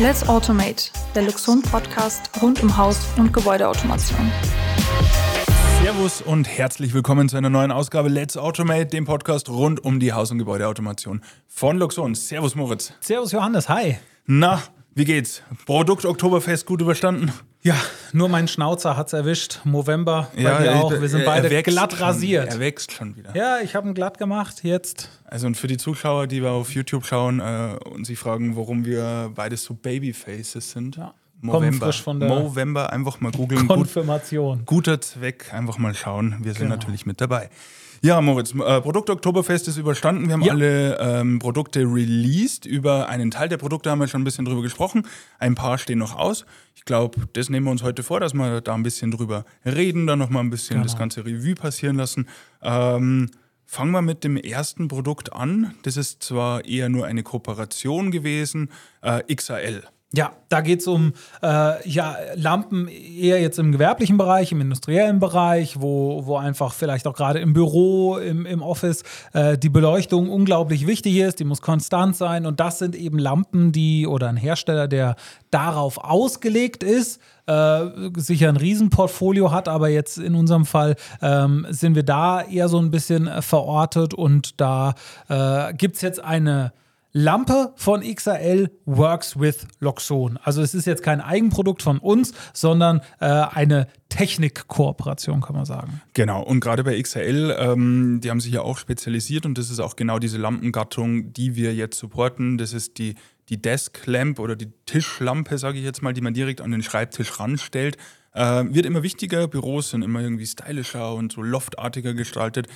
Let's Automate, der Luxon Podcast rund um Haus- und Gebäudeautomation. Servus und herzlich willkommen zu einer neuen Ausgabe Let's Automate, dem Podcast rund um die Haus- und Gebäudeautomation von Luxon. Servus Moritz. Servus Johannes, hi. Na, wie geht's? Produkt Oktoberfest gut überstanden? Ja, nur mein Schnauzer hat's erwischt. Movember bei ja, dir auch. Wir sind beide wächst glatt schon, rasiert. Er wächst schon wieder. Ja, ich habe ihn glatt gemacht. Jetzt Also und für die Zuschauer, die wir auf YouTube schauen äh, und sich fragen, warum wir beides so Babyfaces sind. Ja. Kommen frisch von der Movember, einfach mal googeln. Gut, Konfirmation. guter Zweck, einfach mal schauen. Wir sind Genau. natürlich mit dabei. Ja, Moritz, äh, Produkt Oktoberfest ist überstanden. Wir haben Ja. alle ähm, Produkte released. Über einen Teil der Produkte haben wir schon ein bisschen drüber gesprochen. Ein paar stehen noch aus. Ich glaube, das nehmen wir uns heute vor, dass wir da ein bisschen drüber reden, dann noch mal ein bisschen Genau. das ganze Revue passieren lassen. Ähm, fangen wir mit dem ersten Produkt an. Das ist zwar eher nur eine Kooperation gewesen, äh, XAL. Ja, da geht's um äh, ja, Lampen eher jetzt im gewerblichen Bereich, im industriellen Bereich, wo, wo einfach vielleicht auch gerade im Büro, im, im Office äh, die Beleuchtung unglaublich wichtig ist, die muss konstant sein. Und das sind eben Lampen, die oder ein Hersteller, der darauf ausgelegt ist, äh, sicher ein Riesenportfolio hat, aber jetzt in unserem Fall ähm, sind wir da eher so ein bisschen verortet und da äh, gibt's jetzt eine Lampe von XAL works with Loxon. Also es ist jetzt kein Eigenprodukt von uns, sondern äh, eine Technikkooperation, kann man sagen. Genau, und gerade bei XRL, ähm, die haben sich ja auch spezialisiert und das ist auch genau diese Lampengattung, die wir jetzt supporten. Das ist die, die Desk Lamp oder die Tischlampe, sage ich jetzt mal, die man direkt an den Schreibtisch ranstellt. Äh, wird immer wichtiger, Büros sind immer irgendwie stylischer und so loftartiger gestaltet.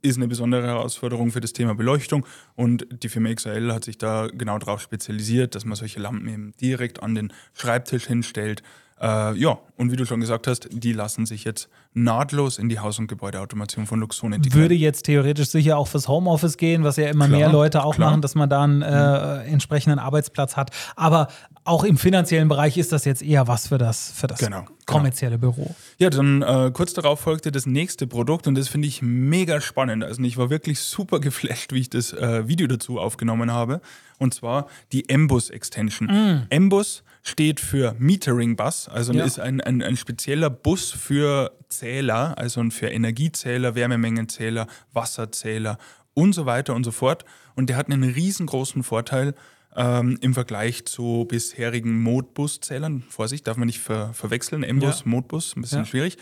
Ist eine besondere Herausforderung für das Thema Beleuchtung und die Firma XRL hat sich da genau darauf spezialisiert, dass man solche Lampen eben direkt an den Schreibtisch hinstellt. Äh, ja, und wie du schon gesagt hast, die lassen sich jetzt nahtlos in die Haus- und Gebäudeautomation von Luxon integrieren. Würde jetzt theoretisch sicher auch fürs Homeoffice gehen, was ja immer Klar, mehr Leute auch klar. machen, dass man da einen äh, entsprechenden Arbeitsplatz hat. Aber auch im finanziellen Bereich ist das jetzt eher was für das, für das Genau, genau. kommerzielle Büro. Ja, dann äh, kurz darauf folgte das nächste Produkt und das finde ich mega spannend. Also ich war wirklich super geflasht, wie ich das äh, Video dazu aufgenommen habe. Und zwar die Embus Extension. Embus steht für Metering Bus, also Ja. ist ein, ein, ein spezieller Bus für Zähler, also für Energiezähler, Wärmemengenzähler, Wasserzähler und so weiter und so fort. Und der hat einen riesengroßen Vorteil ähm, im Vergleich zu bisherigen Modbus-Zählern. Vorsicht, darf man nicht ver verwechseln. Embus, Ja. Modbus, ein bisschen Ja. schwierig.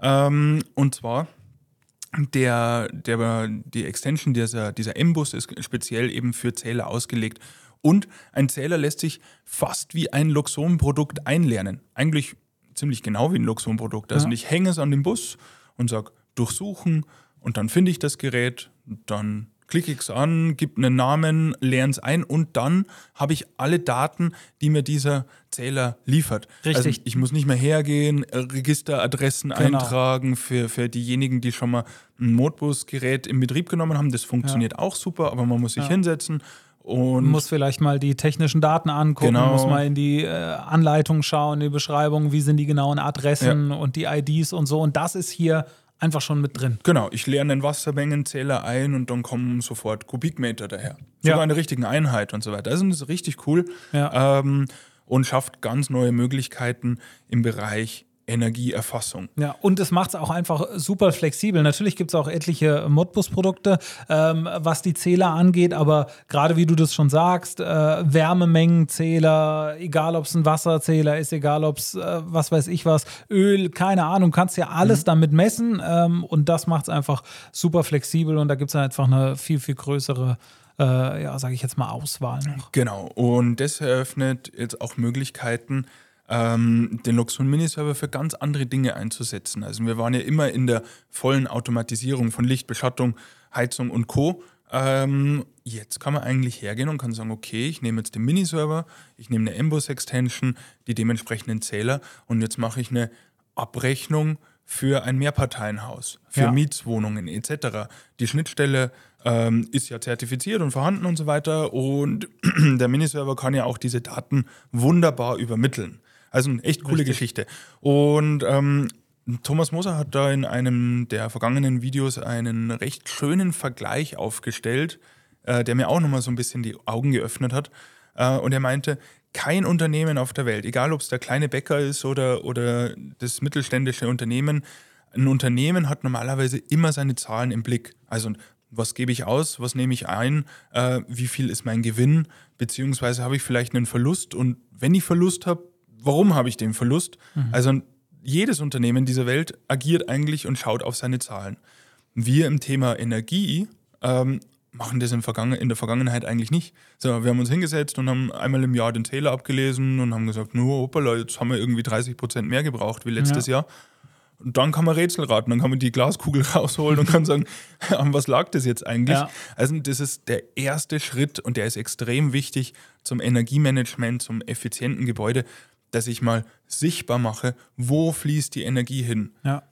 Ähm, und zwar der, der, die Extension dieser, dieser M-Bus ist speziell eben für Zähler ausgelegt. Und ein Zähler lässt sich fast wie ein Luxon-Produkt einlernen. Eigentlich ziemlich genau wie ein Luxon-Produkt. Also Ja. ich hänge es an den Bus und sage durchsuchen und dann finde ich das Gerät, dann klicke ich es an, gebe einen Namen, lerne es ein und dann habe ich alle Daten, die mir dieser Zähler liefert. Also Richtig. ich muss nicht mehr hergehen, Registeradressen Genau. eintragen für, für diejenigen, die schon mal ein Modbus-Gerät in Betrieb genommen haben. Das funktioniert auch super, aber man muss sich Ja. hinsetzen und muss vielleicht mal die technischen Daten angucken, Genau. muss mal in die äh, Anleitung schauen, die Beschreibung, wie sind die genauen Adressen und die IDs und so. Und das ist hier einfach schon mit drin. Genau, ich lerne einen Wassermengenzähler ein und dann kommen sofort Kubikmeter daher. Sogar Ja. eine richtige Einheit und so weiter. Also das ist richtig cool Ja. ähm, und schafft ganz neue Möglichkeiten im Bereich Energieerfassung. Ja, und es macht es auch einfach super flexibel. Natürlich gibt es auch etliche Modbus-Produkte, ähm, was die Zähler angeht, aber gerade wie du das schon sagst, äh, Wärmemengenzähler, egal ob es ein Wasserzähler ist, egal ob es, äh, was weiß ich was, Öl, keine Ahnung, kannst ja alles damit messen ähm, und das macht es einfach super flexibel und da gibt es einfach eine viel, viel größere, äh, ja, sage ich jetzt mal, Auswahl noch. Genau, und das eröffnet jetzt auch Möglichkeiten, ähm, den Luxon Miniserver für ganz andere Dinge einzusetzen. Also wir waren ja immer in der vollen Automatisierung von Licht, Beschattung, Heizung und Co. Ähm, jetzt kann man eigentlich hergehen und kann sagen, okay, ich nehme jetzt den Miniserver, ich nehme eine Embus-Extension, die dementsprechenden Zähler und jetzt mache ich eine Abrechnung für ein Mehrparteienhaus, für Ja. Mietswohnungen etc. Die Schnittstelle ähm, ist ja zertifiziert und vorhanden und so weiter und der Miniserver kann ja auch diese Daten wunderbar übermitteln. Also eine echt coole Richtig. Geschichte. Und ähm, Thomas Moser hat da in einem der vergangenen Videos einen recht schönen Vergleich aufgestellt, äh, der mir auch nochmal so ein bisschen die Augen geöffnet hat. Äh, und er meinte, kein Unternehmen auf der Welt, egal ob es der kleine Bäcker ist oder, oder das mittelständische Unternehmen, ein Unternehmen hat normalerweise immer seine Zahlen im Blick. Also was gebe ich aus, was nehme ich ein, äh, wie viel ist mein Gewinn, beziehungsweise habe ich vielleicht einen Verlust und wenn ich Verlust habe, warum habe ich den Verlust? Mhm. Also jedes Unternehmen dieser Welt agiert eigentlich und schaut auf seine Zahlen. Wir im Thema Energie ähm, machen das in, der Vergangenheit eigentlich nicht. So, wir haben uns hingesetzt und haben einmal im Jahr den Zähler abgelesen und haben gesagt, nur hoppala, jetzt haben wir irgendwie 30 Prozent mehr gebraucht wie letztes ja. Jahr. Und dann kann man Rätsel raten, dann kann man die Glaskugel rausholen und kann sagen, an was lag das jetzt eigentlich? Ja. Also das ist der erste Schritt und der ist extrem wichtig zum Energiemanagement, zum effizienten Gebäude, dass ich mal sichtbar mache, wo fließt die Energie hin. Ja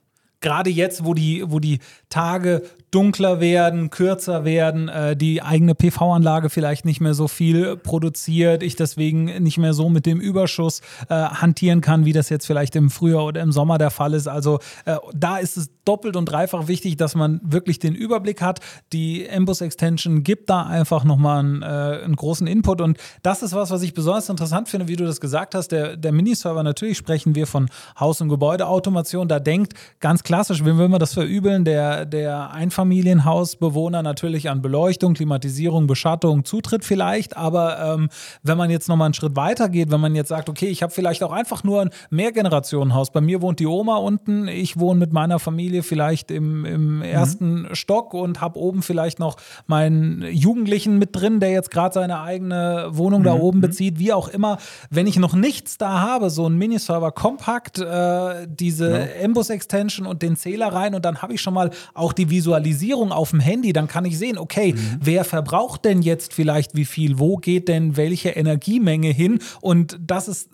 gerade jetzt, wo die, wo die Tage dunkler werden, kürzer werden, äh, die eigene PV-Anlage vielleicht nicht mehr so viel produziert, ich deswegen nicht mehr so mit dem Überschuss äh, hantieren kann, wie das jetzt vielleicht im Frühjahr oder im Sommer der Fall ist. Also äh, da ist es doppelt und dreifach wichtig, dass man wirklich den Überblick hat. Die Embus Extension gibt da einfach nochmal einen, äh, einen großen Input und das ist was, was ich besonders interessant finde, wie du das gesagt hast. Der, der Miniserver, natürlich sprechen wir von Haus- und Gebäudeautomation, da denkt ganz klassisch, wenn wir das verübeln, der, der Einfamilienhausbewohner natürlich an Beleuchtung, Klimatisierung, Beschattung, Zutritt vielleicht, aber ähm, wenn man jetzt nochmal einen Schritt weiter geht, wenn man jetzt sagt, okay, ich habe vielleicht auch einfach nur ein Mehrgenerationenhaus, bei mir wohnt die Oma unten, ich wohne mit meiner Familie vielleicht im, im mhm. ersten mhm. Stock und habe oben vielleicht noch meinen Jugendlichen mit drin, der jetzt gerade seine eigene Wohnung mhm. da oben mhm. bezieht, wie auch immer. Wenn ich noch nichts da habe, so ein Miniserver kompakt, äh, diese ja. Embus-Extension und den Zähler rein und dann habe ich schon mal auch die Visualisierung auf dem Handy. Dann kann ich sehen, okay, mhm. wer verbraucht denn jetzt vielleicht wie viel? Wo geht denn welche Energiemenge hin? Und das ist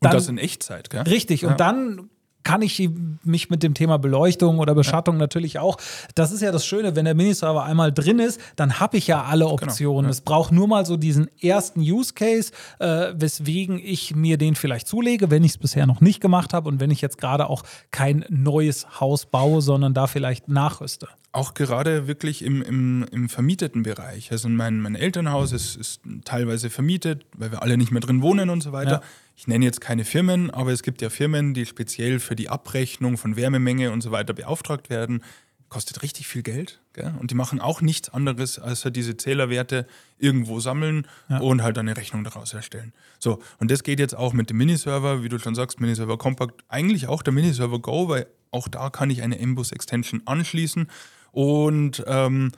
dann, und das in Echtzeit, gell? Richtig. Ja. Und dann kann ich mich mit dem Thema Beleuchtung oder Beschattung ja. natürlich auch. Das ist ja das Schöne, wenn der Miniserver einmal drin ist, dann habe ich ja alle genau, Optionen. Genau, ja. Es braucht nur mal so diesen ersten Use Case, äh, weswegen ich mir den vielleicht zulege, wenn ich es bisher noch nicht gemacht habe und wenn ich jetzt gerade auch kein neues Haus baue, sondern da vielleicht nachrüste. Auch gerade wirklich im, im, im vermieteten Bereich. Also mein, mein Elternhaus ist, ist teilweise vermietet, weil wir alle nicht mehr drin wohnen und so weiter. Ja ich nenne jetzt keine Firmen, aber es gibt ja Firmen, die speziell für die Abrechnung von Wärmemenge und so weiter beauftragt werden. Kostet richtig viel Geld. Gell? Und die machen auch nichts anderes, als halt diese Zählerwerte irgendwo sammeln ja. und halt eine Rechnung daraus erstellen. So, und das geht jetzt auch mit dem Miniserver, wie du schon sagst, Miniserver Compact, eigentlich auch der Miniserver Go, weil auch da kann ich eine Embus Extension anschließen. Und ähm,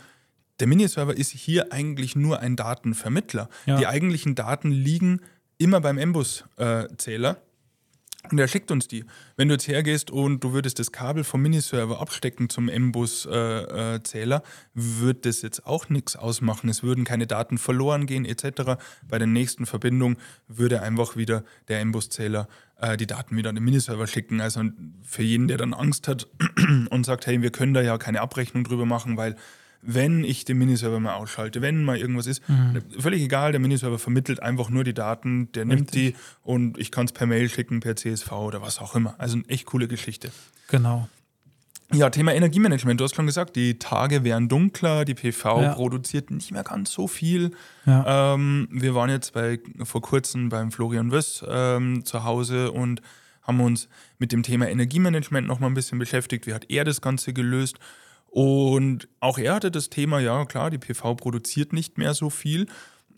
der Miniserver ist hier eigentlich nur ein Datenvermittler. Ja. Die eigentlichen Daten liegen immer beim Embus-Zähler. Und er schickt uns die. Wenn du jetzt hergehst und du würdest das Kabel vom Miniserver abstecken zum Embus-Zähler, wird das jetzt auch nichts ausmachen. Es würden keine Daten verloren gehen etc. Bei der nächsten Verbindung würde einfach wieder der Embus-Zähler äh, die Daten wieder an den Miniserver schicken. Also für jeden, der dann Angst hat und sagt, hey, wir können da ja keine Abrechnung drüber machen, weil wenn ich den Miniserver mal ausschalte, wenn mal irgendwas ist, mhm. völlig egal, der Miniserver vermittelt einfach nur die Daten, der nimmt Richtig. die und ich kann es per Mail schicken, per CSV oder was auch immer. Also eine echt coole Geschichte. Genau. Ja, Thema Energiemanagement. Du hast schon gesagt, die Tage werden dunkler, die PV ja. produziert nicht mehr ganz so viel. Ja. Ähm, wir waren jetzt bei, vor kurzem beim Florian Wöss ähm, zu Hause und haben uns mit dem Thema Energiemanagement noch mal ein bisschen beschäftigt. Wie hat er das Ganze gelöst? Und auch er hatte das Thema, ja klar, die PV produziert nicht mehr so viel.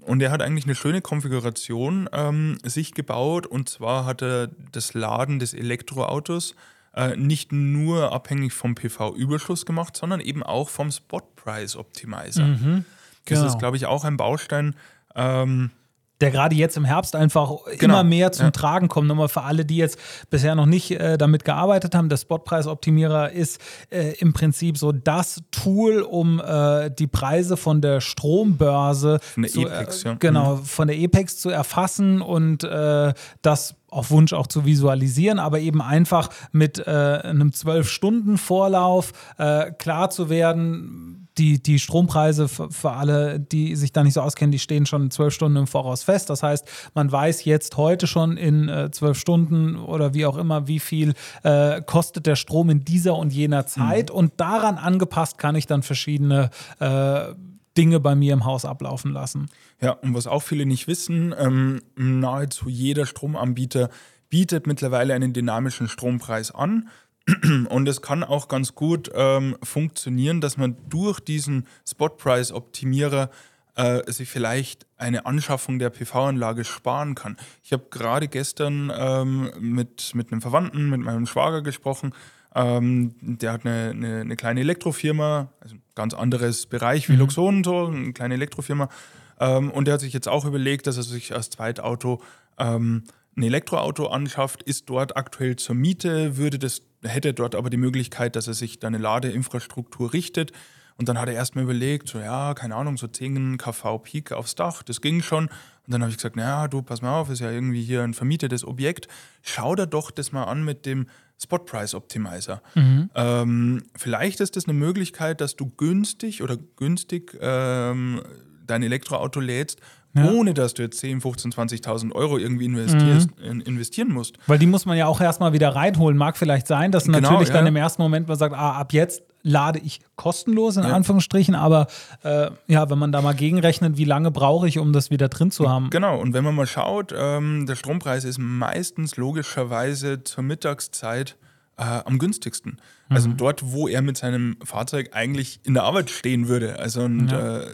Und er hat eigentlich eine schöne Konfiguration ähm, sich gebaut. Und zwar hat er das Laden des Elektroautos äh, nicht nur abhängig vom PV-Überschuss gemacht, sondern eben auch vom Spot Price Optimizer. Mhm, genau. Das ist, glaube ich, auch ein Baustein, ähm, der gerade jetzt im Herbst einfach genau. immer mehr zum ja. Tragen kommt. Nochmal für alle, die jetzt bisher noch nicht äh, damit gearbeitet haben, der Spotpreisoptimierer ist äh, im Prinzip so das Tool, um äh, die Preise von der Strombörse von der zu, Apex, ja. genau, mhm. von der Apex zu erfassen und äh, das auf Wunsch auch zu visualisieren, aber eben einfach mit äh, einem zwölf Stunden Vorlauf äh, klar zu werden, die, die Strompreise für, alle, die sich da nicht so auskennen, die stehen schon zwölf Stunden im Voraus fest. Das heißt, man weiß jetzt heute schon in äh, zwölf äh, Stunden oder wie auch immer, wie viel äh, kostet der Strom in dieser und jener Zeit. Mhm. Und daran angepasst kann ich dann verschiedene äh, Dinge bei mir im Haus ablaufen lassen. Ja, und was auch viele nicht wissen, ähm, nahezu jeder Stromanbieter bietet mittlerweile einen dynamischen Strompreis an. Und es kann auch ganz gut ähm, funktionieren, dass man durch diesen Spot-Price-Optimierer äh, sich vielleicht eine Anschaffung der PV-Anlage sparen kann. Ich habe gerade gestern ähm, mit, mit einem Verwandten, mit meinem Schwager gesprochen. Ähm, der hat eine, eine, eine, kleine Elektrofirma, also ein ganz anderes Bereich wie mhm. Luxon, so eine kleine Elektrofirma. Ähm, und der hat sich jetzt auch überlegt, dass er sich als Zweitauto ähm, ein Elektroauto anschafft, ist dort aktuell zur Miete, würde das, hätte dort aber die Möglichkeit, dass er sich da eine Ladeinfrastruktur richtet. Und dann hat er erstmal überlegt, so ja, keine Ahnung, so 10 kV Peak aufs Dach, das ging schon. Und dann habe ich gesagt, naja, du, pass mal auf, ist ja irgendwie hier ein vermietetes Objekt. Schau dir doch das mal an mit dem Spot Price Optimizer. Mhm. Ähm, vielleicht ist das eine Möglichkeit, dass du günstig oder günstig ähm, dein Elektroauto lädst ja. ohne dass du jetzt 10, 15, 20.000 Euro irgendwie investierst, mhm. investieren musst. Weil die muss man ja auch erstmal wieder reinholen. Mag vielleicht sein, dass genau, natürlich ja. dann im ersten Moment man sagt, ah, ab jetzt lade ich kostenlos in ja. Anführungsstrichen, aber äh, ja, wenn man da mal gegenrechnet, wie lange brauche ich, um das wieder drin zu haben? Genau, und wenn man mal schaut, ähm, der Strompreis ist meistens logischerweise zur Mittagszeit äh, am günstigsten. Also mhm. dort, wo er mit seinem Fahrzeug eigentlich in der Arbeit stehen würde. Also und ja. äh,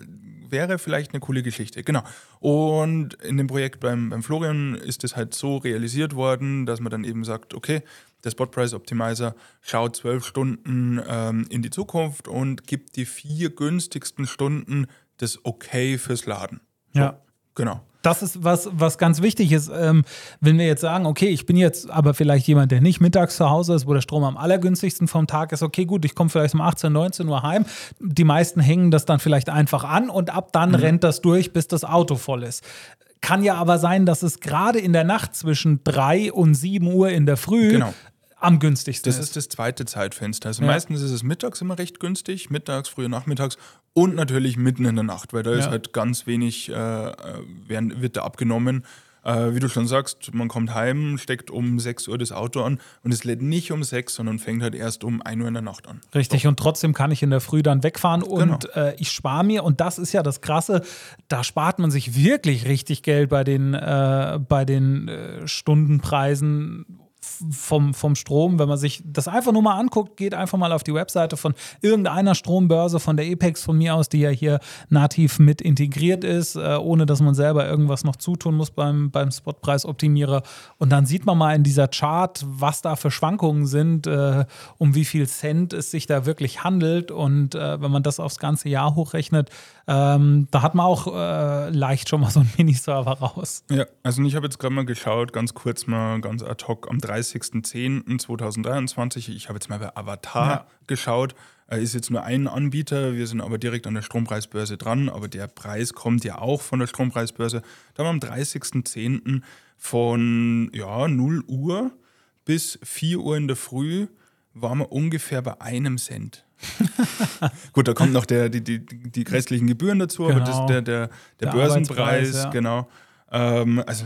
wäre vielleicht eine coole Geschichte. Genau. Und in dem Projekt beim, beim Florian ist es halt so realisiert worden, dass man dann eben sagt, okay, der Spot Price Optimizer schaut zwölf Stunden ähm, in die Zukunft und gibt die vier günstigsten Stunden das Okay fürs Laden. So, ja. Genau das ist was, was ganz wichtig ist. Ähm, wenn wir jetzt sagen, okay, ich bin jetzt aber vielleicht jemand, der nicht mittags zu Hause ist, wo der Strom am allergünstigsten vom Tag ist, okay, gut, ich komme vielleicht um 18, 19 Uhr heim. Die meisten hängen das dann vielleicht einfach an und ab dann mhm. rennt das durch, bis das Auto voll ist. Kann ja aber sein, dass es gerade in der Nacht zwischen 3 und 7 Uhr in der Früh genau am günstigsten das ist. Das ist das zweite Zeitfenster. Also ja. meistens ist es mittags immer recht günstig, mittags, früher nachmittags und natürlich mitten in der Nacht, weil da ja. ist halt ganz wenig, äh, werden, wird da abgenommen. Äh, wie du schon sagst, man kommt heim, steckt um 6 Uhr das Auto an und es lädt nicht um 6, sondern fängt halt erst um 1 Uhr in der Nacht an. Richtig, so. und trotzdem kann ich in der Früh dann wegfahren und genau. äh, ich spare mir, und das ist ja das Krasse, da spart man sich wirklich richtig Geld bei den, äh, bei den äh, Stundenpreisen vom, vom Strom, wenn man sich das einfach nur mal anguckt, geht einfach mal auf die Webseite von irgendeiner Strombörse, von der Apex von mir aus, die ja hier nativ mit integriert ist, äh, ohne dass man selber irgendwas noch zutun muss beim, beim Spotpreisoptimierer. Und dann sieht man mal in dieser Chart, was da für Schwankungen sind, äh, um wie viel Cent es sich da wirklich handelt. Und äh, wenn man das aufs ganze Jahr hochrechnet, ähm, da hat man auch äh, leicht schon mal so einen Miniserver raus. Ja, also ich habe jetzt gerade mal geschaut, ganz kurz mal, ganz ad hoc am 30.10.2023. Ich habe jetzt mal bei Avatar ja. geschaut. Er ist jetzt nur ein Anbieter, wir sind aber direkt an der Strompreisbörse dran, aber der Preis kommt ja auch von der Strompreisbörse. Da am 30.10. von ja, 0 Uhr bis 4 Uhr in der Früh waren wir ungefähr bei einem Cent. Gut, da kommt noch der, die, die, die grässlichen Gebühren dazu, genau. aber das, der, der, der, der Börsenpreis, ja. genau. Ähm, also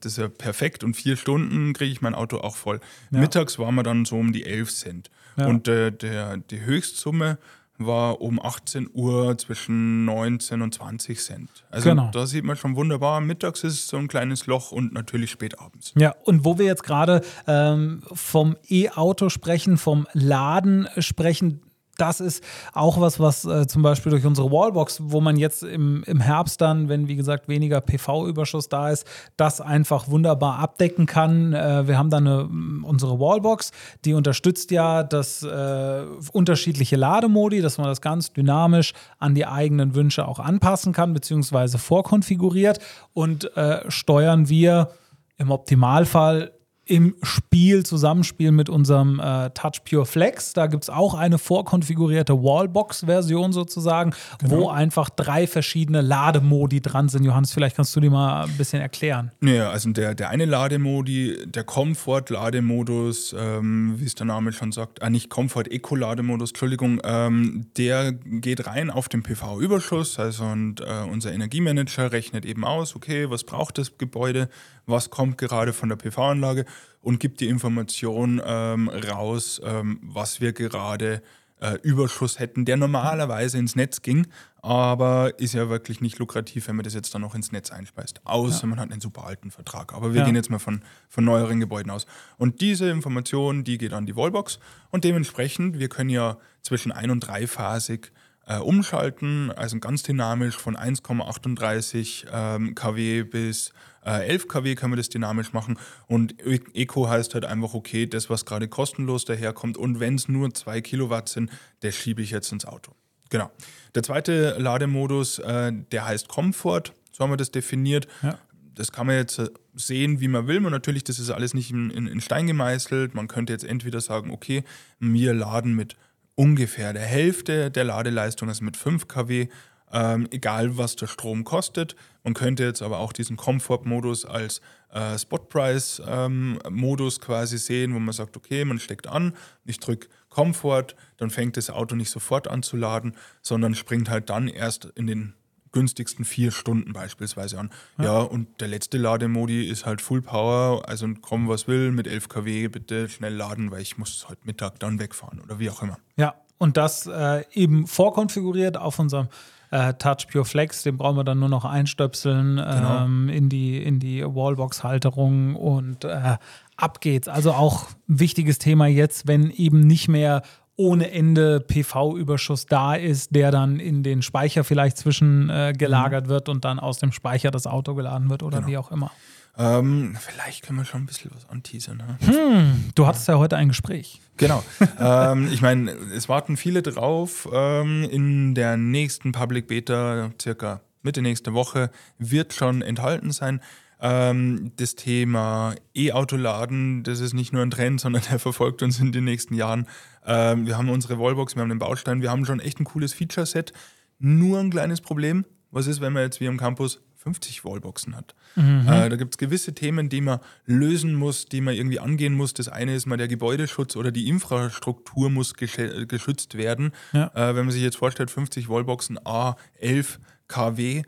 das ist ja perfekt und vier Stunden kriege ich mein Auto auch voll. Ja. Mittags waren wir dann so um die 11 Cent. Ja. Und äh, der, die Höchstsumme war um 18 Uhr zwischen 19 und 20 Cent. Also genau. da sieht man schon wunderbar, mittags ist es so ein kleines Loch und natürlich spät abends. Ja, und wo wir jetzt gerade ähm, vom E-Auto sprechen, vom Laden sprechen, das ist auch was, was äh, zum Beispiel durch unsere Wallbox, wo man jetzt im, im Herbst dann, wenn wie gesagt weniger PV-Überschuss da ist, das einfach wunderbar abdecken kann. Äh, wir haben dann eine, unsere Wallbox, die unterstützt ja das äh, unterschiedliche Lademodi, dass man das ganz dynamisch an die eigenen Wünsche auch anpassen kann, beziehungsweise vorkonfiguriert und äh, steuern wir im Optimalfall im Spiel, Zusammenspiel mit unserem äh, Touch Pure Flex. Da gibt es auch eine vorkonfigurierte Wallbox-Version sozusagen, genau. wo einfach drei verschiedene Lademodi dran sind. Johannes, vielleicht kannst du die mal ein bisschen erklären. Ja, also der, der eine Lademodi, der Comfort-Lademodus, ähm, wie es der Name schon sagt, äh, nicht Comfort-Eco-Lademodus, Entschuldigung, ähm, der geht rein auf den PV-Überschuss. Also und äh, unser Energiemanager rechnet eben aus, okay, was braucht das Gebäude, was kommt gerade von der PV-Anlage und gibt die Information ähm, raus, ähm, was wir gerade äh, Überschuss hätten, der normalerweise ins Netz ging, aber ist ja wirklich nicht lukrativ, wenn man das jetzt dann noch ins Netz einspeist. Außer ja. man hat einen super alten Vertrag. Aber wir ja. gehen jetzt mal von, von neueren Gebäuden aus. Und diese Information, die geht an die Wallbox und dementsprechend, wir können ja zwischen ein- und dreiphasig äh, umschalten, also ganz dynamisch von 1,38 ähm, kW bis äh, 11 kW können wir das dynamisch machen und Eco heißt halt einfach, okay, das, was gerade kostenlos daherkommt und wenn es nur 2 Kilowatt sind, das schiebe ich jetzt ins Auto. Genau. Der zweite Lademodus, äh, der heißt Comfort, so haben wir das definiert. Ja. Das kann man jetzt äh, sehen, wie man will. Und natürlich, das ist alles nicht in, in, in Stein gemeißelt. Man könnte jetzt entweder sagen, okay, wir laden mit ungefähr der Hälfte der Ladeleistung, also mit 5 kW, ähm, egal was der Strom kostet. Man könnte jetzt aber auch diesen Comfort-Modus als äh, Spot-Price-Modus ähm, quasi sehen, wo man sagt, okay, man steckt an, ich drücke Comfort, dann fängt das Auto nicht sofort an zu laden, sondern springt halt dann erst in den günstigsten vier Stunden beispielsweise an. Ja. ja, und der letzte Lademodi ist halt Full Power, also komm was will, mit 11 kW bitte schnell laden, weil ich muss heute Mittag dann wegfahren oder wie auch immer. Ja, und das äh, eben vorkonfiguriert auf unserem äh, Touch Pure Flex, den brauchen wir dann nur noch einstöpseln genau. ähm, in die, in die Wallbox-Halterung und äh, ab geht's. Also auch ein wichtiges Thema jetzt, wenn eben nicht mehr ohne Ende PV-Überschuss da ist, der dann in den Speicher vielleicht zwischengelagert äh, wird und dann aus dem Speicher das Auto geladen wird oder genau. wie auch immer. Ähm, vielleicht können wir schon ein bisschen was anteasern. Ne? Hm, du hattest ja heute ein Gespräch. Genau. ähm, ich meine, es warten viele drauf. Ähm, in der nächsten Public Beta, circa Mitte nächste Woche, wird schon enthalten sein. Ähm, das Thema E-Auto-Laden, das ist nicht nur ein Trend, sondern der verfolgt uns in den nächsten Jahren. Ähm, wir haben unsere Wallbox, wir haben den Baustein, wir haben schon echt ein cooles Feature-Set. Nur ein kleines Problem. Was ist, wenn man jetzt wie am Campus 50 Wallboxen hat? Mhm. Äh, da gibt es gewisse Themen, die man lösen muss, die man irgendwie angehen muss. Das eine ist mal der Gebäudeschutz oder die Infrastruktur muss geschützt werden. Ja. Äh, wenn man sich jetzt vorstellt, 50 Wallboxen, A, 11 kW,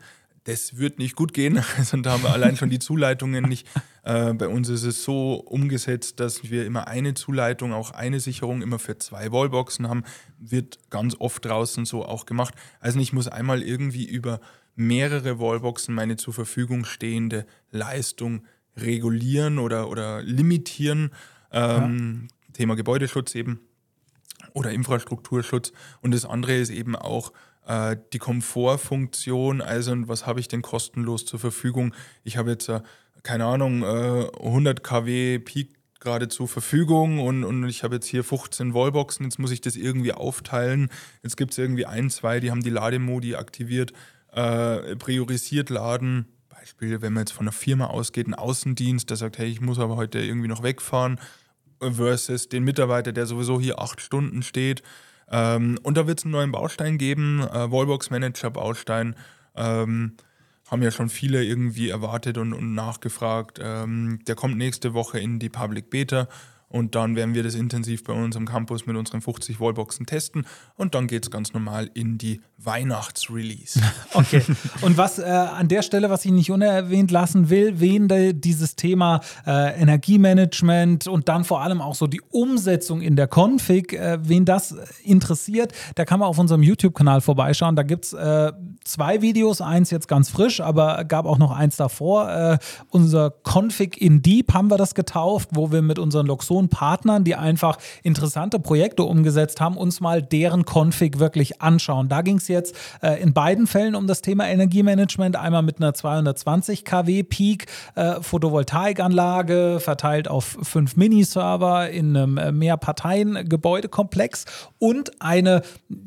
das wird nicht gut gehen. Also da haben wir allein schon die Zuleitungen nicht. Äh, bei uns ist es so umgesetzt, dass wir immer eine Zuleitung, auch eine Sicherung immer für zwei Wallboxen haben. Wird ganz oft draußen so auch gemacht. Also ich muss einmal irgendwie über mehrere Wallboxen meine zur Verfügung stehende Leistung regulieren oder, oder limitieren. Ähm, ja. Thema Gebäudeschutz eben oder Infrastrukturschutz. Und das andere ist eben auch äh, die Komfortfunktion, also was habe ich denn kostenlos zur Verfügung? Ich habe jetzt, äh, keine Ahnung, äh, 100 kW Peak gerade zur Verfügung und, und ich habe jetzt hier 15 Wallboxen, jetzt muss ich das irgendwie aufteilen. Jetzt gibt es irgendwie ein, zwei, die haben die Lademodi aktiviert, äh, priorisiert laden. Beispiel, wenn man jetzt von einer Firma ausgeht, ein Außendienst, der sagt, hey, ich muss aber heute irgendwie noch wegfahren, versus den Mitarbeiter, der sowieso hier acht Stunden steht. Ähm, und da wird es einen neuen Baustein geben, äh, Wallbox Manager Baustein. Ähm, haben ja schon viele irgendwie erwartet und, und nachgefragt. Ähm, der kommt nächste Woche in die Public Beta und dann werden wir das intensiv bei uns am Campus mit unseren 50 Wallboxen testen. Und dann geht es ganz normal in die Weihnachtsrelease. okay. Und was äh, an der Stelle, was ich nicht unerwähnt lassen will, wen dieses Thema äh, Energiemanagement und dann vor allem auch so die Umsetzung in der Config, äh, wen das interessiert, da kann man auf unserem YouTube-Kanal vorbeischauen. Da gibt es äh, zwei Videos, eins jetzt ganz frisch, aber gab auch noch eins davor. Äh, unser Config in Deep haben wir das getauft, wo wir mit unseren Luxon Millionen Partnern, die einfach interessante Projekte umgesetzt haben, uns mal deren Config wirklich anschauen. Da ging es jetzt äh, in beiden Fällen um das Thema Energiemanagement. Einmal mit einer 220 kW Peak äh, Photovoltaikanlage verteilt auf fünf Miniserver in einem äh, Mehrparteien-Gebäudekomplex und eine,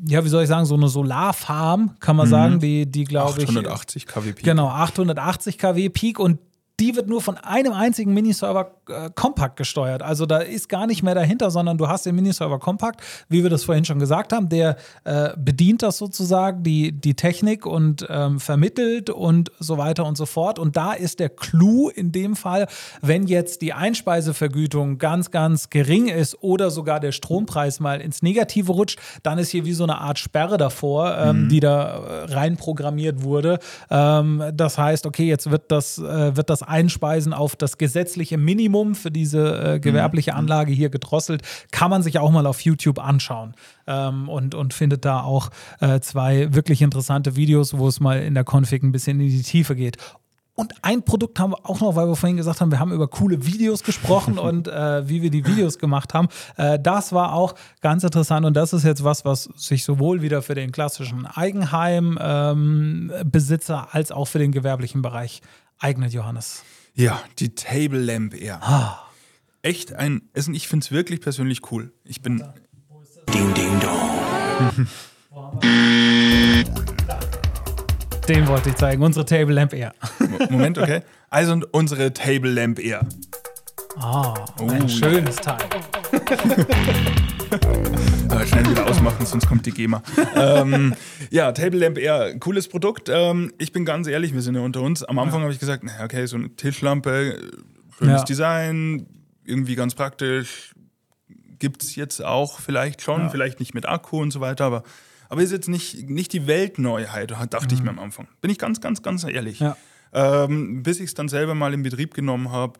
ja, wie soll ich sagen, so eine Solarfarm, kann man mhm. sagen, die, die glaube ich. 880 kW Peak. Genau, 880 kW Peak und die wird nur von einem einzigen Miniserver äh, kompakt gesteuert. Also da ist gar nicht mehr dahinter, sondern du hast den Miniserver kompakt, wie wir das vorhin schon gesagt haben, der äh, bedient das sozusagen, die, die Technik und ähm, vermittelt und so weiter und so fort. Und da ist der Clou in dem Fall, wenn jetzt die Einspeisevergütung ganz, ganz gering ist oder sogar der Strompreis mal ins Negative rutscht, dann ist hier wie so eine Art Sperre davor, ähm, mhm. die da äh, reinprogrammiert wurde. Ähm, das heißt, okay, jetzt wird das, äh, wird das einspeisen auf das gesetzliche Minimum für diese äh, gewerbliche Mhm. Anlage hier gedrosselt. Kann man sich auch mal auf YouTube anschauen ähm, und, und findet da auch äh, zwei wirklich interessante Videos, wo es mal in der Config ein bisschen in die Tiefe geht. Und ein Produkt haben wir auch noch, weil wir vorhin gesagt haben, wir haben über coole Videos gesprochen und äh, wie wir die Videos gemacht haben. Äh, das war auch ganz interessant und das ist jetzt was, was sich sowohl wieder für den klassischen Eigenheim-Besitzer als auch für den gewerblichen Bereich eignet, Johannes. Ja, die Table Lamp Air. Ah. Echt ein Essen. Ich finde es wirklich persönlich cool. Ich bin. Den wollte ich zeigen, unsere Table Lamp Air. Moment, okay. Also und unsere Table Lamp Air. Ah, ein schönes Teil. Aber schnell wieder ausmachen, sonst kommt die GEMA. ähm, ja, Table Lamp Air, cooles Produkt. Ähm, ich bin ganz ehrlich, wir sind ja unter uns. Am Anfang habe ich gesagt, naja, okay, so eine Tischlampe, schönes Ja. Design, irgendwie ganz praktisch. Gibt es jetzt auch vielleicht schon, vielleicht nicht mit Akku und so weiter, aber, aber ist jetzt nicht, nicht die Weltneuheit, dachte ich mir am Anfang. Bin ich ganz, ganz, ganz ehrlich. Ja. Ähm, bis ich es dann selber mal in Betrieb genommen habe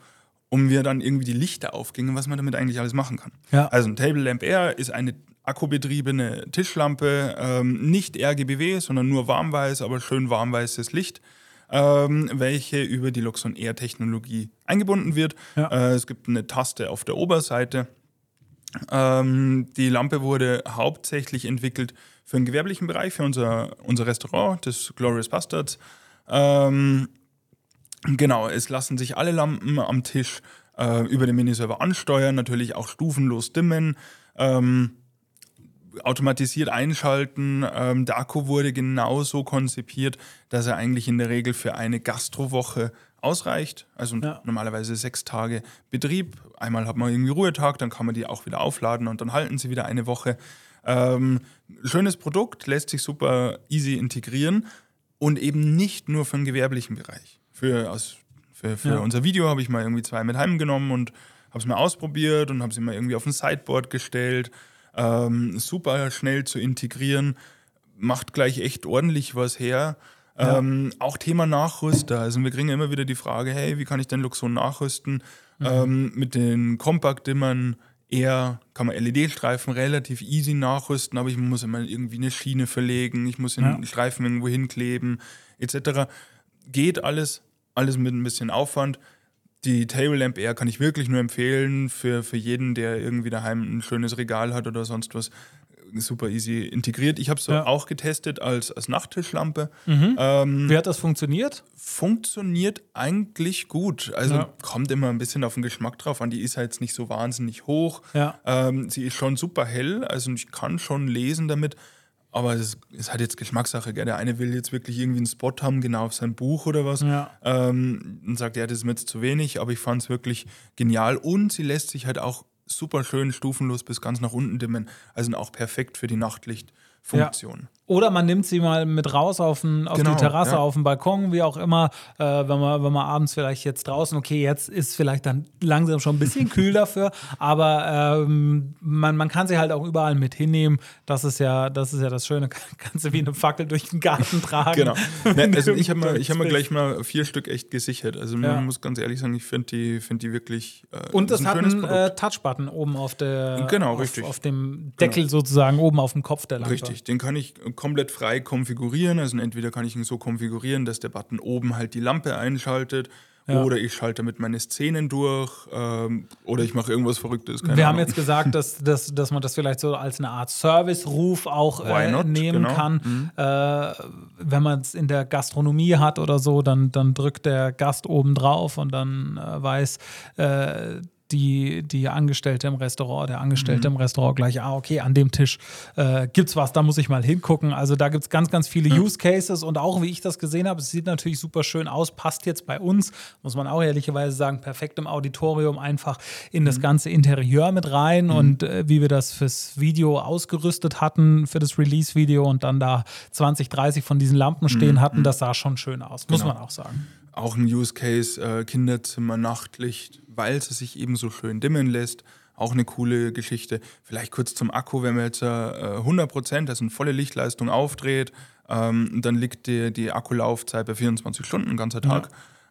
und mir dann irgendwie die Lichter aufgingen, was man damit eigentlich alles machen kann. Ja. Also ein Table Lamp Air ist eine akkubetriebene Tischlampe, ähm, nicht RGBW, sondern nur warmweiß, aber schön warmweißes Licht, ähm, welche über die Luxon Air Technologie eingebunden wird. Ja. Äh, es gibt eine Taste auf der Oberseite. Ähm, die Lampe wurde hauptsächlich entwickelt für den gewerblichen Bereich, für unser, unser Restaurant, das Glorious Bastards. Ähm, genau, es lassen sich alle Lampen am Tisch äh, über den Miniserver ansteuern, natürlich auch stufenlos dimmen. Ähm, automatisiert einschalten. Ähm, der Akku wurde genauso konzipiert, dass er eigentlich in der Regel für eine Gastrowoche ausreicht. Also Ja. normalerweise sechs Tage Betrieb. Einmal hat man irgendwie Ruhetag, dann kann man die auch wieder aufladen und dann halten sie wieder eine Woche. Ähm, schönes Produkt, lässt sich super easy integrieren und eben nicht nur für den gewerblichen Bereich. Für, aus, für, für Ja. unser Video habe ich mal irgendwie zwei mit heimgenommen und habe es mal ausprobiert und habe sie mal irgendwie auf ein Sideboard gestellt. Ähm, super schnell zu integrieren, macht gleich echt ordentlich was her. Ähm, auch Thema Nachrüster. Also wir kriegen ja immer wieder die Frage, hey, wie kann ich denn Luxon nachrüsten? Ähm, mit den Compact-Dimmern eher kann man LED-Streifen relativ easy nachrüsten, aber ich muss immer irgendwie eine Schiene verlegen, ich muss den Ja. Streifen irgendwo hinkleben, etc. Geht alles, alles mit ein bisschen Aufwand. Die Table Lamp Air kann ich wirklich nur empfehlen für, für jeden, der irgendwie daheim ein schönes Regal hat oder sonst was. Super easy integriert. Ich habe es Ja. auch getestet als, als Nachttischlampe. Ähm, Wie hat das funktioniert? funktioniert eigentlich gut. Also Ja. kommt immer ein bisschen auf den Geschmack drauf an. Die ist halt jetzt nicht so wahnsinnig hoch. Ja. Ähm, sie ist schon super hell, also ich kann schon lesen damit. Aber es ist halt jetzt Geschmackssache. Gell? Der eine will jetzt wirklich irgendwie einen Spot haben, genau auf sein Buch oder was. Ja. Ähm, und sagt, ja, das ist mir jetzt zu wenig, aber ich fand es wirklich genial. Und sie lässt sich halt auch super schön stufenlos bis ganz nach unten dimmen. Also auch perfekt für die Nachtlichtfunktion. Oder man nimmt sie mal mit raus auf, den, auf Genau, die Terrasse, ja. auf den Balkon, wie auch immer. Äh, wenn, man, wenn man abends vielleicht jetzt draußen, okay, jetzt ist vielleicht dann langsam schon ein bisschen kühl dafür, aber ähm, man, man kann sie halt auch überall mit hinnehmen. Das ist ja das, ist ja das Schöne. Kannst du wie eine Fackel durch den Garten tragen. Genau. Ne, also ich habe mir, ich hab mir gleich mal vier Stück echt gesichert. Also Ja. man muss ganz ehrlich sagen, ich finde die, find die wirklich. Äh, Und es hat einen äh, Touchbutton oben auf der Genau, auf, richtig. auf dem Deckel sozusagen oben auf dem Kopf der Lampe. Richtig, den kann ich komplett frei konfigurieren. Also entweder kann ich ihn so konfigurieren, dass der Button oben halt die Lampe einschaltet. Ja. Oder ich schalte damit meine Szenen durch. Ähm, oder ich mache irgendwas Verrücktes. Keine Wir haben Ahnung. jetzt gesagt, dass, dass, dass man das vielleicht so als eine Art Service-Ruf auch äh, not? nehmen Genau. kann. Äh, wenn man es in der Gastronomie hat oder so, dann, dann drückt der Gast oben drauf und dann äh, weiß äh, die, die Angestellte im Restaurant, der Angestellte im Restaurant gleich, ah, okay, an dem Tisch äh, gibt's was, da muss ich mal hingucken. Also da gibt's ganz, ganz viele Use Cases und auch wie ich das gesehen habe, es sieht natürlich super schön aus, passt jetzt bei uns, muss man auch ehrlicherweise sagen, perfekt im Auditorium einfach in das ganze Interieur mit rein und äh, wie wir das fürs Video ausgerüstet hatten, für das Release-Video und dann da 20, 30 von diesen Lampen stehen hatten, das sah schon schön aus, muss Genau. man auch sagen. Auch ein Use Case, äh, Kinderzimmer, Nachtlicht, weil es sich eben so schön dimmen lässt. Auch eine coole Geschichte. Vielleicht kurz zum Akku, wenn man jetzt äh, 100 Prozent, also eine volle Lichtleistung aufdreht, ähm, dann liegt die, die Akkulaufzeit bei 24 Stunden, ein ganzer Tag.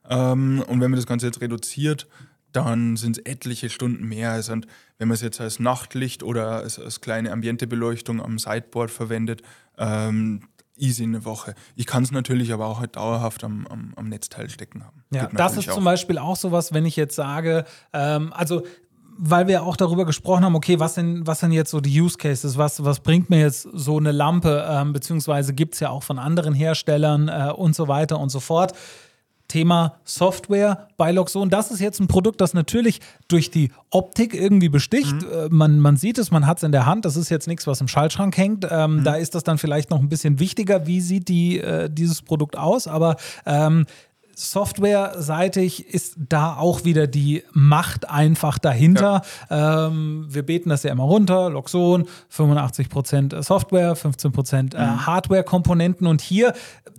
Ähm, und wenn man das Ganze jetzt reduziert, dann sind es etliche Stunden mehr. Also, und wenn man es jetzt als Nachtlicht oder als, als kleine Ambientebeleuchtung am Sideboard verwendet, ähm, easy eine Woche. Ich kann es natürlich aber auch halt dauerhaft am, am, am Netzteil stecken haben. Ja, das ist auch. zum Beispiel auch sowas, wenn ich jetzt sage, ähm, also weil wir auch darüber gesprochen haben, okay, was sind, was sind jetzt so die Use Cases, was, was bringt mir jetzt so eine Lampe, ähm, beziehungsweise gibt es ja auch von anderen Herstellern äh, und so weiter und so fort. Thema Software bei Loxon. Das ist jetzt ein Produkt, das natürlich durch die Optik irgendwie besticht. Mhm. Äh, man, man sieht es, man hat es in der Hand. Das ist jetzt nichts, was im Schaltschrank hängt. Ähm, mhm. Da ist das dann vielleicht noch ein bisschen wichtiger, wie sieht die, äh, dieses Produkt aus. Aber ähm, Softwareseitig ist da auch wieder die Macht einfach dahinter. Ja. Ähm, wir beten das ja immer runter. Loxon, 85% Software, 15% äh, mhm. Hardware-Komponenten. Und hier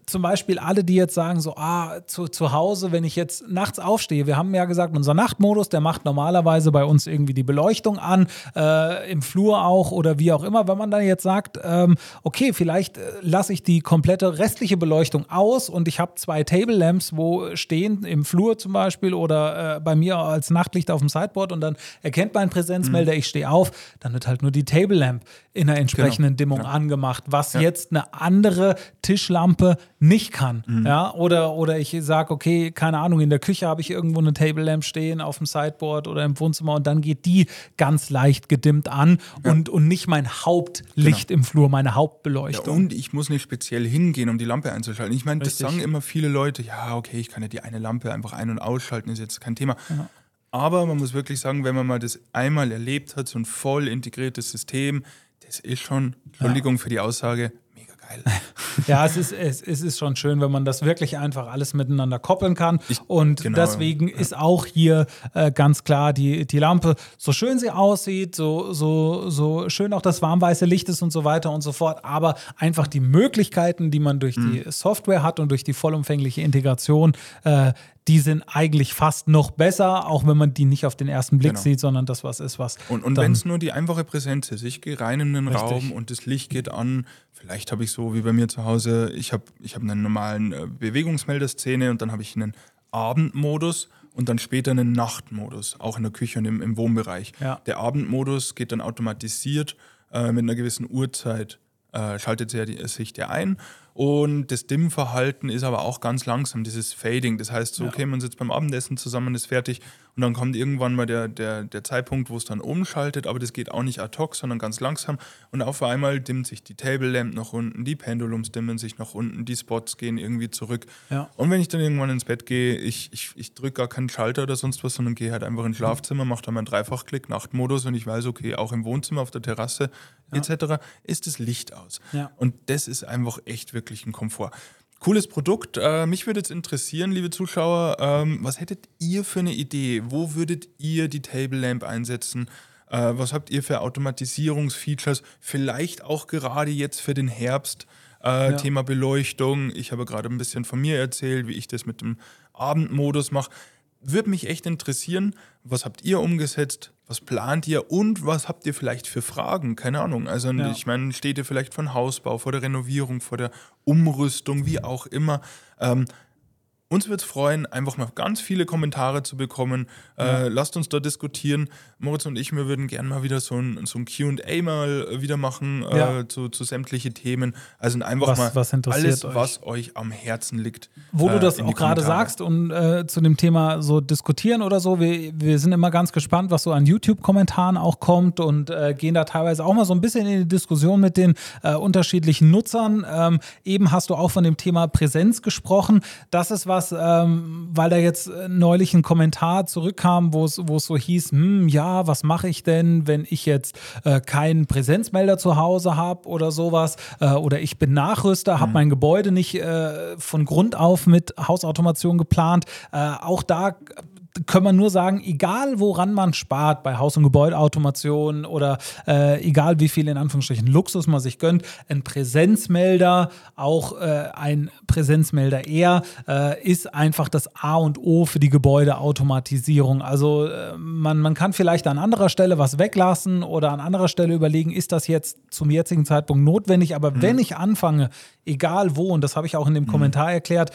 zum Beispiel alle, die jetzt sagen, so, ah, zu, zu Hause, wenn ich jetzt nachts aufstehe, wir haben ja gesagt, unser Nachtmodus, der macht normalerweise bei uns irgendwie die Beleuchtung an, äh, im Flur auch oder wie auch immer. Wenn man dann jetzt sagt, ähm, okay, vielleicht äh, lasse ich die komplette restliche Beleuchtung aus und ich habe zwei Table Lamps, wo stehen im Flur zum Beispiel oder äh, bei mir als Nachtlicht auf dem Sideboard und dann erkennt mein Präsenzmelder, mhm. ich stehe auf, dann wird halt nur die Table Lamp in einer entsprechenden genau. Dimmung ja. angemacht, was ja. jetzt eine andere Tischlampe nicht kann. Mhm. Ja? Oder, oder ich sage, okay, keine Ahnung, in der Küche habe ich irgendwo eine Table Lamp stehen auf dem Sideboard oder im Wohnzimmer und dann geht die ganz leicht gedimmt an ja. und, und nicht mein Hauptlicht genau. im Flur, meine Hauptbeleuchtung. Und ich muss nicht speziell hingehen, um die Lampe einzuschalten. Ich meine, das sagen immer viele Leute, ja, okay, ich kann ja die eine Lampe einfach ein- und ausschalten, ist jetzt kein Thema. Ja. Aber man muss wirklich sagen, wenn man mal das einmal erlebt hat, so ein voll integriertes System, das ist schon, Entschuldigung für die Aussage, geil. ja, es ist, es, es ist schon schön, wenn man das wirklich einfach alles miteinander koppeln kann. Ich, und genau, deswegen ja. ist auch hier äh, ganz klar die, die Lampe, so schön sie aussieht, so, so, so schön auch das warmweiße Licht ist und so weiter und so fort, aber einfach die Möglichkeiten, die man durch mhm. die Software hat und durch die vollumfängliche Integration, äh, die sind eigentlich fast noch besser, auch wenn man die nicht auf den ersten Blick genau. sieht, sondern das was ist was. Und, und wenn es nur die einfache Präsenz ist, ich gehe rein in den richtig. Raum und das Licht geht an, vielleicht habe ich so wie bei mir zu Hause, ich habe ich hab einen normalen äh, Bewegungsmelderszene und dann habe ich einen Abendmodus und dann später einen Nachtmodus, auch in der Küche und im, im Wohnbereich. Ja. Der Abendmodus geht dann automatisiert äh, mit einer gewissen Uhrzeit, äh, schaltet sich der ein und das Dimmverhalten ist aber auch ganz langsam, dieses Fading. Das heißt, so, okay, man sitzt beim Abendessen zusammen, ist fertig und dann kommt irgendwann mal der, der, der Zeitpunkt, wo es dann umschaltet, aber das geht auch nicht ad hoc, sondern ganz langsam. Und auf einmal dimmt sich die Table Lamp nach unten, die Pendulums dimmen sich nach unten, die Spots gehen irgendwie zurück. Ja. Und wenn ich dann irgendwann ins Bett gehe, ich, ich, ich drücke gar keinen Schalter oder sonst was, sondern gehe halt einfach ins Schlafzimmer, mache dann meinen Dreifachklick, Nachtmodus und ich weiß, okay, auch im Wohnzimmer, auf der Terrasse ja. etc. ist das Licht aus. Ja. Und das ist einfach echt wirklich wirklichen Komfort. Cooles Produkt. Äh, mich würde jetzt interessieren, liebe Zuschauer, ähm, was hättet ihr für eine Idee? Wo würdet ihr die Table Lamp einsetzen? Äh, was habt ihr für Automatisierungsfeatures? Vielleicht auch gerade jetzt für den Herbst. Äh, ja. Thema Beleuchtung. Ich habe gerade ein bisschen von mir erzählt, wie ich das mit dem Abendmodus mache. Würde mich echt interessieren, was habt ihr umgesetzt? Was plant ihr und was habt ihr vielleicht für Fragen? Keine Ahnung. Also ja. ich meine, steht ihr vielleicht von Hausbau, vor der Renovierung, vor der Umrüstung, wie auch immer. Ähm, uns würde es freuen, einfach mal ganz viele Kommentare zu bekommen. Äh, ja. Äh, lasst uns da diskutieren. Moritz und ich, wir würden gerne mal wieder so ein, so ein QA mal äh, wieder machen äh, ja. zu, zu sämtliche Themen. Also einfach was, mal was alles, euch? was euch am Herzen liegt. Wo du äh, das auch gerade sagst und äh, zu dem Thema so diskutieren oder so, wir, wir sind immer ganz gespannt, was so an YouTube-Kommentaren auch kommt und gehen da teilweise auch mal so ein bisschen in die Diskussion mit den unterschiedlichen Nutzern. Ähm, eben hast du auch von dem Thema Präsenz gesprochen. Das ist was, was, ähm, weil da jetzt äh, neulich ein Kommentar zurückkam, wo es so hieß, hm, ja, was mache ich denn, wenn ich jetzt äh, keinen Präsenzmelder zu Hause habe oder sowas äh, oder ich bin Nachrüster, habe mhm. mein Gebäude nicht äh, von Grund auf mit Hausautomation geplant. Äh, auch da können wir nur sagen, egal woran man spart, bei Haus- und Gebäudeautomation oder äh, egal wie viel in Anführungsstrichen Luxus man sich gönnt, ein Präsenzmelder, auch äh, ein Präsenzmelder eher, äh, ist einfach das A und O für die Gebäudeautomatisierung. Also äh, man, man kann vielleicht an anderer Stelle was weglassen oder an anderer Stelle überlegen, ist das jetzt zum jetzigen Zeitpunkt notwendig, aber mhm. wenn ich anfange, egal wo, und das habe ich auch in dem mhm. Kommentar erklärt,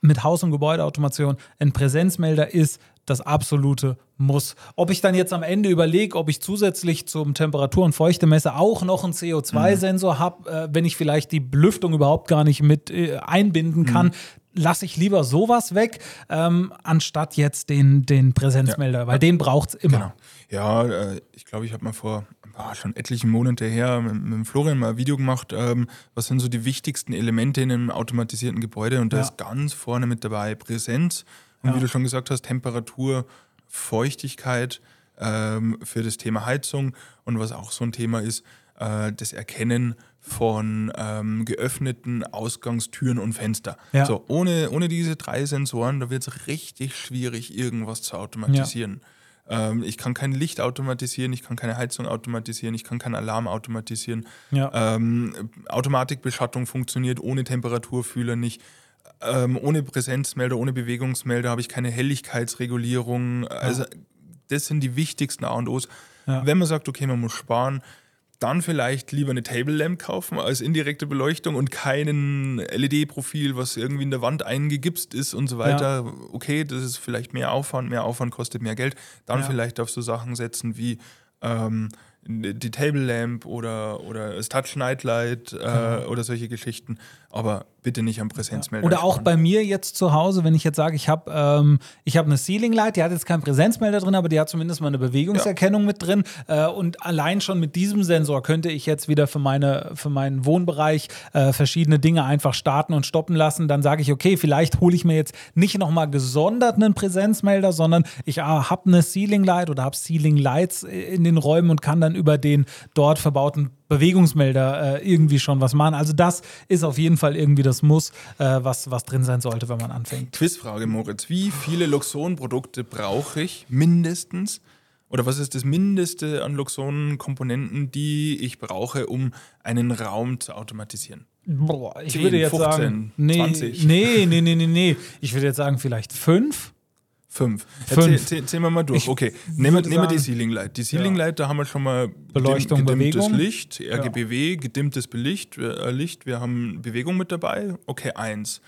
mit Haus- und Gebäudeautomation ein Präsenzmelder ist das absolute Muss. Ob ich dann jetzt am Ende überlege, ob ich zusätzlich zum Temperatur- und Feuchtemesser auch noch einen CO2-Sensor mhm. habe, äh, wenn ich vielleicht die Belüftung überhaupt gar nicht mit äh, einbinden kann, mhm. lasse ich lieber sowas weg, ähm, anstatt jetzt den, den Präsenzmelder, ja. weil den braucht es immer. Genau. Ja, äh, ich glaube, ich habe mal vor oh, schon etliche Monate her mit, mit Florian mal ein Video gemacht, ähm, was sind so die wichtigsten Elemente in einem automatisierten Gebäude und da ja. ist ganz vorne mit dabei Präsenz und ja. wie du schon gesagt hast, Temperatur, Feuchtigkeit ähm, für das Thema Heizung und was auch so ein Thema ist, äh, das Erkennen von ähm, geöffneten Ausgangstüren und Fenster. Ja. So, ohne, ohne diese drei Sensoren, da wird es richtig schwierig, irgendwas zu automatisieren. Ja. Ähm, ich kann kein Licht automatisieren, ich kann keine Heizung automatisieren, ich kann keinen Alarm automatisieren. Ja. Ähm, Automatikbeschattung funktioniert ohne Temperaturfühler nicht. Ähm, ohne Präsenzmelder, ohne Bewegungsmelder habe ich keine Helligkeitsregulierung. Ja. Also das sind die wichtigsten A und O's. Ja. Wenn man sagt, okay, man muss sparen, dann vielleicht lieber eine Table Lamp kaufen als indirekte Beleuchtung und keinen LED-Profil, was irgendwie in der Wand eingegipst ist und so weiter. Ja. Okay, das ist vielleicht mehr Aufwand, mehr Aufwand kostet mehr Geld. Dann vielleicht auf so Sachen setzen wie ähm, die Table Lamp oder, oder das Touch Nightlight äh, genau. oder solche Geschichten aber bitte nicht am Präsenzmelder. Oder auch bei mir jetzt zu Hause, wenn ich jetzt sage, ich habe ähm, hab eine Ceiling Light, die hat jetzt keinen Präsenzmelder drin, aber die hat zumindest mal eine Bewegungserkennung ja. mit drin. Äh, und allein schon mit diesem Sensor könnte ich jetzt wieder für, meine, für meinen Wohnbereich äh, verschiedene Dinge einfach starten und stoppen lassen. Dann sage ich, okay, vielleicht hole ich mir jetzt nicht nochmal gesondert einen Präsenzmelder, sondern ich ah, habe eine Ceiling Light oder habe Ceiling Lights in den Räumen und kann dann über den dort verbauten Bewegungsmelder äh, irgendwie schon was machen. Also das ist auf jeden Fall irgendwie das Muss, äh, was, was drin sein sollte, wenn man anfängt. Quizfrage, Moritz. Wie viele Luxon-Produkte brauche ich mindestens? Oder was ist das Mindeste an Luxon-Komponenten, die ich brauche, um einen Raum zu automatisieren? Boah, ich 10, würde jetzt 15, sagen, nee, 20. Nee, nee, nee, nee, nee. Ich würde jetzt sagen, vielleicht fünf. Fünf. Fünf. Zäh, zählen wir mal durch. Ich okay, nehmen wir die Ceiling Light. Die Ceiling Light, da haben wir schon mal Beleuchtung, gedimmtes Bewegung. Licht, RGBW, gedimmtes Belicht, äh, Licht. Wir haben Bewegung mit dabei. Okay, eins.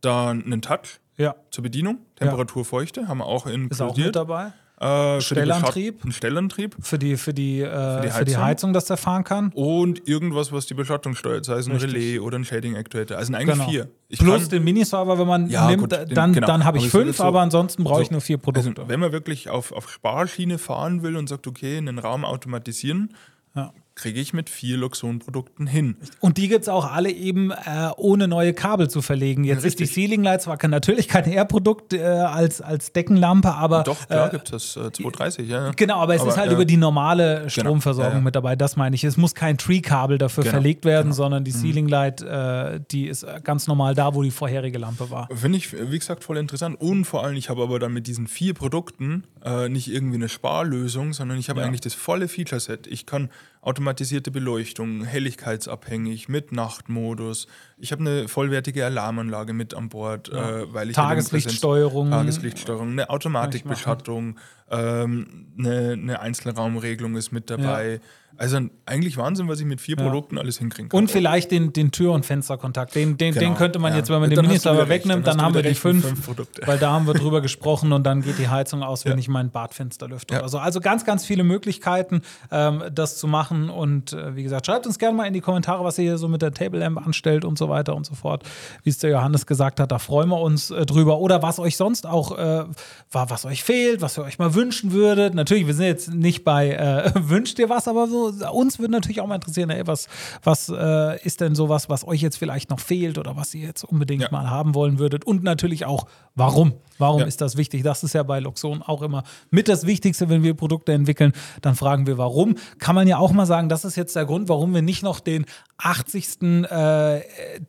Dann einen Touch ja. zur Bedienung. Temperatur, Feuchte haben wir auch inkludiert. Ist auch mit dabei. Äh, Stellantrieb. Ein Stellantrieb. Für die, für, die, äh, für, die für, die Heizung, dass der fahren kann. Und irgendwas, was die Beschattung steuert, sei es ein Richtig. Relais oder ein Shading Actuator. Also eigentlich genau. vier. Ich Plus den Miniserver, wenn man ja, nimmt, gut, den, dann, genau. dann habe ich fünf, so, aber ansonsten brauche so, ich nur vier Produkte. Also, wenn man wirklich auf, auf Sparschiene fahren will und sagt, okay, einen Raum automatisieren, ja kriege ich mit vier Luxon-Produkten hin. Und die gibt es auch alle eben äh, ohne neue Kabel zu verlegen. Jetzt Richtig. ist die Ceiling Light zwar natürlich kein R-Produkt äh, als, als Deckenlampe, aber. Doch, klar, äh, gibt es das 230, ja. Genau, aber es aber, ist halt über die normale genau. Stromversorgung genau. ja, mit dabei. Das meine ich. Es muss kein Tree-Kabel dafür genau. verlegt werden, genau. sondern die mhm. Ceiling Light, äh, die ist ganz normal da, wo die vorherige Lampe war. Finde ich, wie gesagt, voll interessant. Und vor allem, ich habe aber dann mit diesen vier Produkten äh, nicht irgendwie eine Sparlösung, sondern ich habe eigentlich das volle Feature-Set. Ich kann automatisierte Beleuchtung, helligkeitsabhängig, mit Nachtmodus. Ich habe eine vollwertige Alarmanlage mit an Bord, ja. äh, weil ich Tageslichtsteuerung, Tageslichtsteuerung, eine Automatikbeschattung, ähm, eine, eine Einzelraumregelung ist mit dabei. Ja. Also eigentlich Wahnsinn, was ich mit vier ja. Produkten alles hinkriegen kann. Und vielleicht den, den Tür- und Fensterkontakt. Den, den, genau. den könnte man jetzt, wenn man den Miniserver wegnimmt, dann, dann haben wir die fünf, fünf weil da haben wir drüber gesprochen und dann geht die Heizung aus, wenn ich mein Badfenster lüfte oder so. Also ganz, ganz viele Möglichkeiten, ähm, das zu machen. Und äh, wie gesagt, schreibt uns gerne mal in die Kommentare, was ihr hier so mit der Table Lamp anstellt und so weiter und so fort. Wie es der Johannes gesagt hat, da freuen wir uns äh, drüber. Oder was euch sonst auch äh, war, was euch fehlt, was ihr euch mal wünschen würdet. Natürlich, wir sind jetzt nicht bei äh, Wünscht ihr was, aber so uns würde natürlich auch mal interessieren, ey, was, was äh, ist denn sowas, was euch jetzt vielleicht noch fehlt oder was ihr jetzt unbedingt ja. mal haben wollen würdet? Und natürlich auch, warum? Warum ja. ist das wichtig? Das ist ja bei Luxon auch immer mit das Wichtigste, wenn wir Produkte entwickeln. Dann fragen wir, warum. Kann man ja auch mal sagen, das ist jetzt der Grund, warum wir nicht noch den 80. Äh,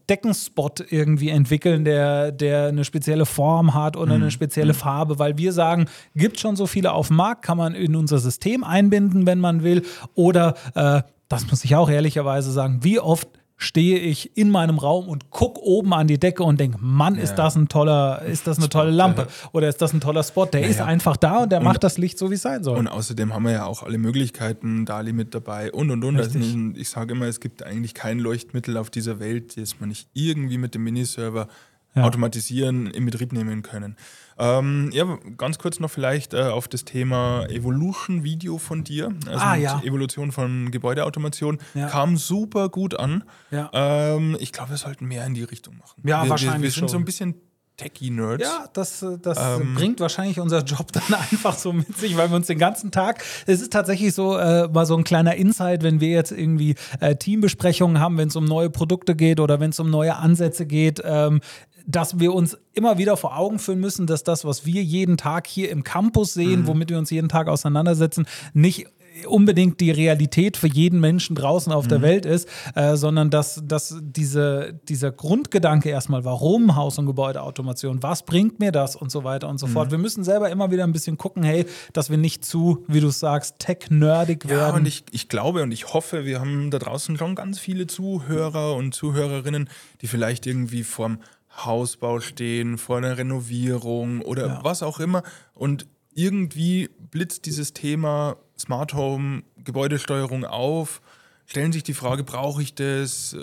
Deckenspot irgendwie entwickeln, der, der eine spezielle Form hat oder mhm. eine spezielle mhm. Farbe, weil wir sagen, gibt schon so viele auf dem Markt, kann man in unser System einbinden, wenn man will. Oder, äh, das muss ich auch ehrlicherweise sagen, wie oft stehe ich in meinem Raum und gucke oben an die Decke und denke, Mann, ja. ist das ein toller, ist das eine tolle Lampe oder ist das ein toller Spot? Der ja, ist einfach da und der und, macht das Licht so, wie es sein soll. Und außerdem haben wir ja auch alle Möglichkeiten, Dali mit dabei und und und. Also ich sage immer, es gibt eigentlich kein Leuchtmittel auf dieser Welt, das man nicht irgendwie mit dem Miniserver ja. automatisieren, in Betrieb nehmen können. Ähm, ja, ganz kurz noch vielleicht äh, auf das Thema Evolution-Video von dir, also ah, ja. Evolution von Gebäudeautomation, ja. kam super gut an. Ja. Ähm, ich glaube, wir sollten mehr in die Richtung machen. Ja, wir, wahrscheinlich. Wir, wir sind schon. so ein bisschen Techie-Nerds. Ja, das, das ähm, bringt wahrscheinlich unser Job dann einfach so mit sich, weil wir uns den ganzen Tag, es ist tatsächlich so äh, mal so ein kleiner Insight, wenn wir jetzt irgendwie äh, Teambesprechungen haben, wenn es um neue Produkte geht oder wenn es um neue Ansätze geht, ähm, dass wir uns immer wieder vor Augen führen müssen, dass das, was wir jeden Tag hier im Campus sehen, mhm. womit wir uns jeden Tag auseinandersetzen, nicht unbedingt die Realität für jeden Menschen draußen auf mhm. der Welt ist, äh, sondern dass, dass diese, dieser Grundgedanke erstmal, warum Haus- und Gebäudeautomation, was bringt mir das und so weiter und so mhm. fort. Wir müssen selber immer wieder ein bisschen gucken, hey, dass wir nicht zu, wie du sagst, tech-nerdig werden. Ja, und ich, ich glaube und ich hoffe, wir haben da draußen schon ganz viele Zuhörer und Zuhörerinnen, die vielleicht irgendwie vorm Hausbau stehen, vor einer Renovierung oder ja. was auch immer und irgendwie blitzt dieses Thema Smart Home, Gebäudesteuerung auf, stellen sich die Frage, brauche ich das? Äh,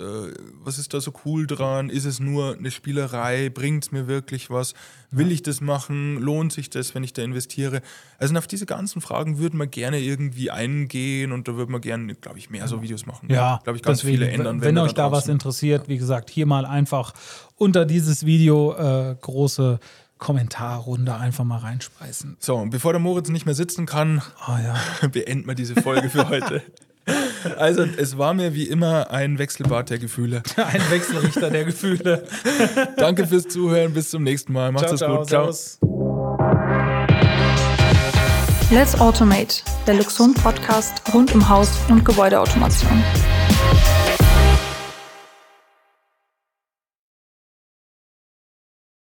was ist da so cool dran? Ist es nur eine Spielerei? Bringt es mir wirklich was? Will ich das machen? Lohnt sich das, wenn ich da investiere? Also auf diese ganzen Fragen würden wir gerne irgendwie eingehen und da würden wir gerne, glaube ich, mehr so Videos machen. Ja, glaube ich, ganz deswegen, viele ändern. Wenn, wenn euch da, da was interessiert, wie gesagt, hier mal einfach unter dieses Video äh, große Kommentarrunde einfach mal reinspeisen. So, und bevor der Moritz nicht mehr sitzen kann, oh, ja. beenden wir diese Folge für heute. Also, es war mir wie immer ein Wechselbad der Gefühle. Ein Wechselrichter der Gefühle. Danke fürs Zuhören. Bis zum nächsten Mal. Macht's es gut. Ciao. Let's Automate, der Luxon-Podcast rund um Haus- und Gebäudeautomation.